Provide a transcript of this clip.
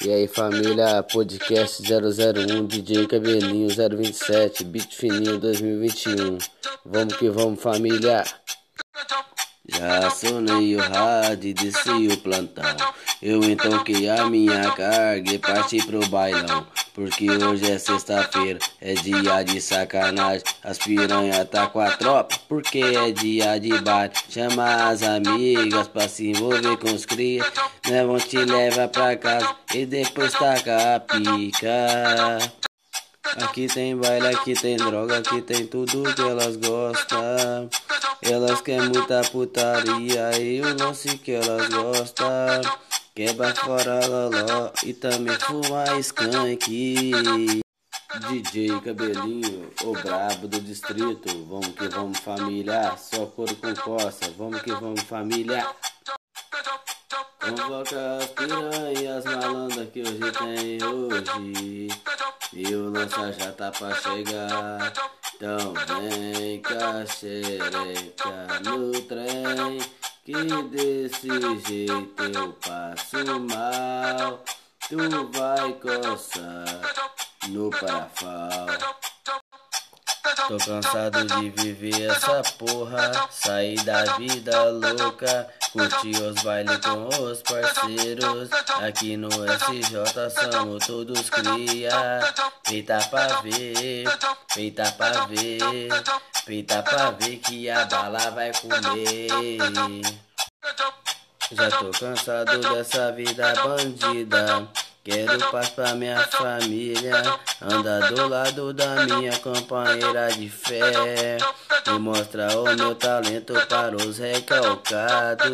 E aí família, podcast 001, DJ Cabelinho 027, Beat Fininho 2021. Vamos que vamos família. Já sonei o rádio e desci o plantão. Eu então que a minha carga e parti pro bailão. Porque hoje é sexta-feira, é dia de sacanagem. As piranha tá com a tropa, porque é dia de baile. Chama as amigas pra se envolver com os cria. Né, vão te levar pra casa e depois taca a pica. Aqui tem baile, aqui tem droga, aqui tem tudo que elas gostam. Elas querem muita putaria e o lance que elas gostam. Quebra fora loló e também fuma skunk. DJ Cabelinho, o brabo do distrito. Vamos que vamos família, só couro com coça. Vamos que vamos família. Convoca as piranhas malandras que hoje tem hoje. E o lança já tá pra chegar. Então vem cá, xereca no trem. Que desse jeito eu passo mal. Tu vai coçar no parafal. Tô cansado de viver essa porra. Sair da vida louca. Curtir os bailes com os parceiros. Aqui no SJ somos todos cria. Peita pra ver, peita pra ver. Peita pra ver que a bala vai comer. Já tô cansado dessa vida bandida. Quero paz pra minha família, andar do lado da minha companheira de fé e mostrar o meu talento para os recalcados.